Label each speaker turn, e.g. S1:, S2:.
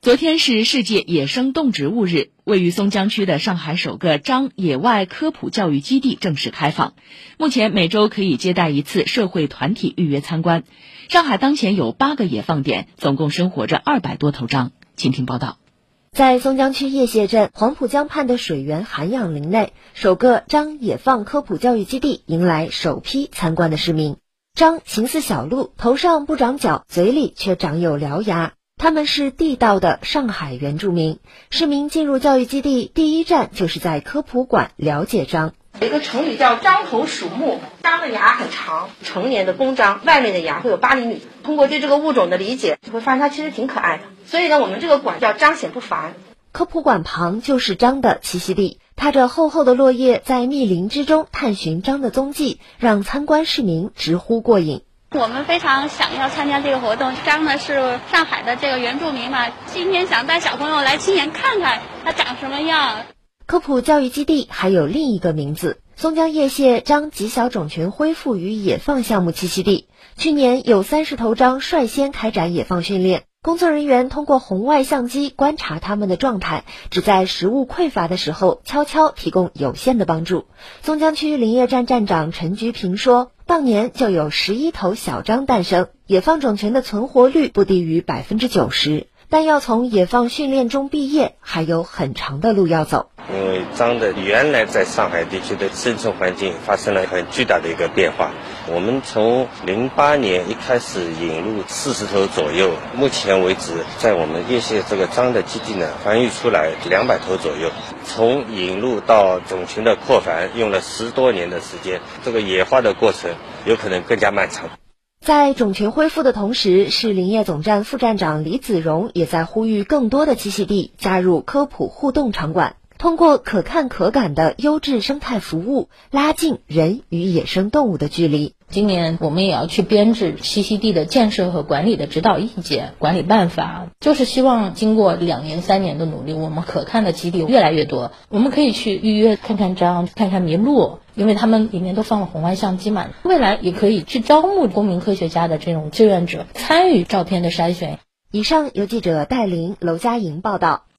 S1: 昨天是世界野生动植物日，位于松江区的上海首个张野外科普教育基地正式开放。目前每周可以接待一次社会团体预约参观。上海当前有八个野放点，总共生活着二百多头张。请听报道。
S2: 在松江区叶榭镇黄浦江畔的水源涵养林内，首个张野放科普教育基地迎来首批参观的市民。张形似小鹿，头上不长角，嘴里却长有獠牙。他们是地道的上海原住民。市民进入教育基地第一站就是在科普馆了解章。
S3: 有一个成语叫“獐头鼠目”，张的牙很长，成年的公张外面的牙会有八厘米。通过对这个物种的理解，就会发现它其实挺可爱的。所以呢，我们这个馆叫“彰显不凡”。
S2: 科普馆旁就是张的栖息地，踏着厚厚的落叶，在密林之中探寻张的踪迹，让参观市民直呼过瘾。
S4: 我们非常想要参加这个活动。张呢是上海的这个原住民嘛，今天想带小朋友来亲眼看看它长什么样。
S2: 科普教育基地还有另一个名字——松江叶蟹张极小种群恢复与野放项目栖息地。去年有三十头张率先开展野放训练，工作人员通过红外相机观察它们的状态，只在食物匮乏的时候悄悄提供有限的帮助。松江区林业站站长陈菊平说。当年就有十一头小张诞生，野放种群的存活率不低于百分之九十，但要从野放训练中毕业，还有很长的路要走。
S5: 因为张的原来在上海地区的生存环境发生了很巨大的一个变化。我们从零八年一开始引入四十头左右，目前为止，在我们叶县这个张的基地呢，繁育出来两百头左右。从引入到种群的扩繁，用了十多年的时间，这个野化的过程有可能更加漫长。
S2: 在种群恢复的同时，市林业总站副站长李子荣也在呼吁更多的栖息地加入科普互动场馆。通过可看可感的优质生态服务，拉近人与野生动物的距离。
S6: 今年我们也要去编制栖息地的建设和管理的指导意见、管理办法，就是希望经过两年、三年的努力，我们可看的基地越来越多。我们可以去预约看看章、看看麋鹿，因为他们里面都放了红外相机嘛。未来也可以去招募公民科学家的这种志愿者参与照片的筛选。
S2: 以上由记者戴琳、娄佳莹报道。